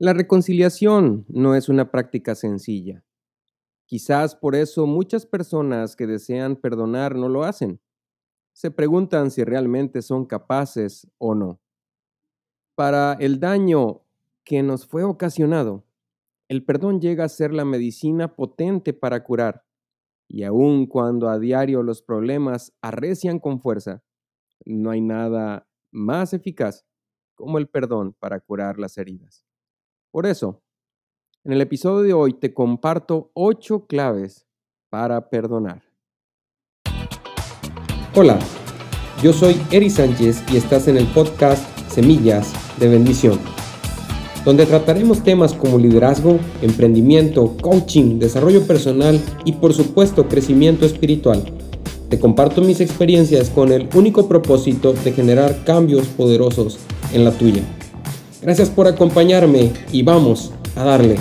La reconciliación no es una práctica sencilla. Quizás por eso muchas personas que desean perdonar no lo hacen. Se preguntan si realmente son capaces o no. Para el daño que nos fue ocasionado, el perdón llega a ser la medicina potente para curar. Y aun cuando a diario los problemas arrecian con fuerza, no hay nada más eficaz como el perdón para curar las heridas. Por eso, en el episodio de hoy te comparto ocho claves para perdonar. Hola, yo soy Eri Sánchez y estás en el podcast Semillas de Bendición, donde trataremos temas como liderazgo, emprendimiento, coaching, desarrollo personal y por supuesto crecimiento espiritual. Te comparto mis experiencias con el único propósito de generar cambios poderosos en la tuya. Gracias por acompañarme y vamos a darle.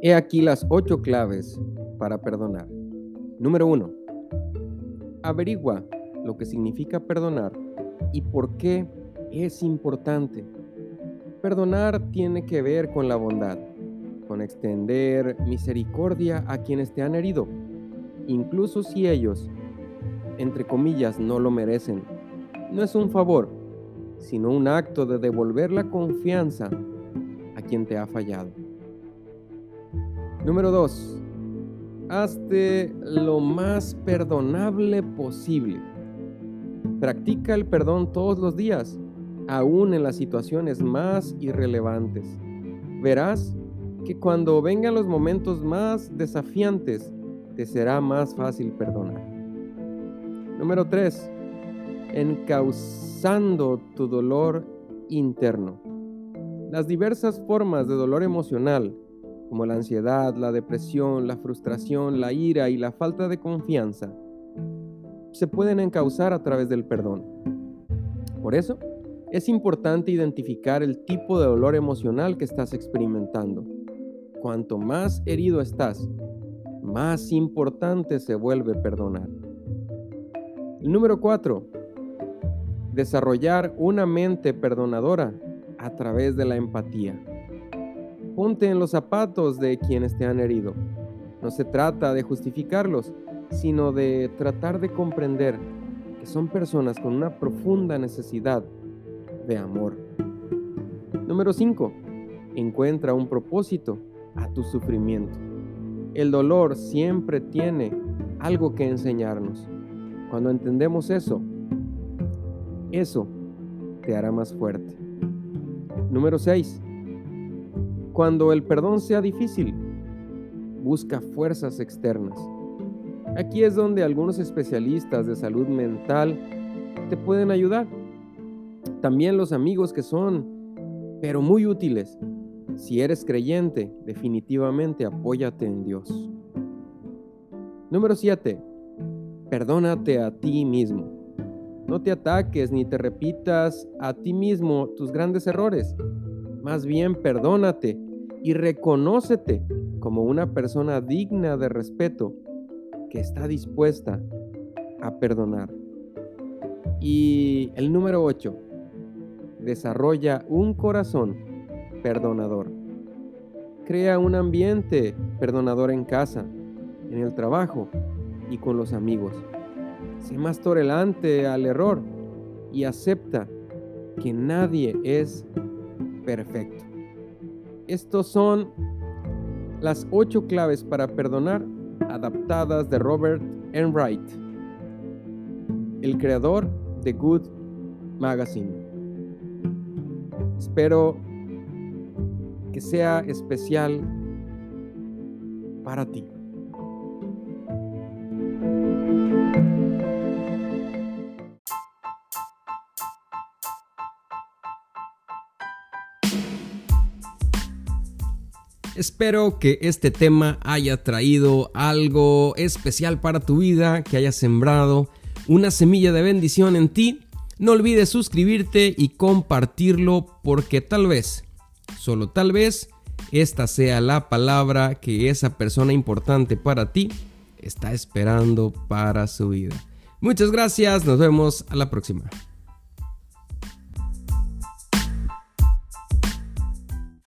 He aquí las ocho claves para perdonar. Número uno. Averigua lo que significa perdonar y por qué es importante. Perdonar tiene que ver con la bondad, con extender misericordia a quienes te han herido incluso si ellos, entre comillas, no lo merecen. No es un favor, sino un acto de devolver la confianza a quien te ha fallado. Número 2. Hazte lo más perdonable posible. Practica el perdón todos los días, aún en las situaciones más irrelevantes. Verás que cuando vengan los momentos más desafiantes, te será más fácil perdonar. Número 3. Encauzando tu dolor interno. Las diversas formas de dolor emocional, como la ansiedad, la depresión, la frustración, la ira y la falta de confianza, se pueden encauzar a través del perdón. Por eso, es importante identificar el tipo de dolor emocional que estás experimentando. Cuanto más herido estás, más importante se vuelve perdonar. número 4. Desarrollar una mente perdonadora a través de la empatía. Ponte en los zapatos de quienes te han herido. No se trata de justificarlos, sino de tratar de comprender que son personas con una profunda necesidad de amor. Número 5. Encuentra un propósito a tu sufrimiento. El dolor siempre tiene algo que enseñarnos. Cuando entendemos eso, eso te hará más fuerte. Número 6. Cuando el perdón sea difícil, busca fuerzas externas. Aquí es donde algunos especialistas de salud mental te pueden ayudar. También los amigos que son, pero muy útiles, si eres creyente, definitivamente apóyate en Dios. Número 7. Perdónate a ti mismo. No te ataques ni te repitas a ti mismo tus grandes errores. Más bien perdónate y reconócete como una persona digna de respeto que está dispuesta a perdonar. Y el número 8. Desarrolla un corazón perdonador. Crea un ambiente perdonador en casa, en el trabajo y con los amigos. Sé más tolerante al error y acepta que nadie es perfecto. Estos son las ocho claves para perdonar adaptadas de Robert Enright, el creador de Good Magazine. Espero que sea especial para ti. Espero que este tema haya traído algo especial para tu vida, que haya sembrado una semilla de bendición en ti. No olvides suscribirte y compartirlo porque tal vez Solo tal vez esta sea la palabra que esa persona importante para ti está esperando para su vida. Muchas gracias, nos vemos a la próxima.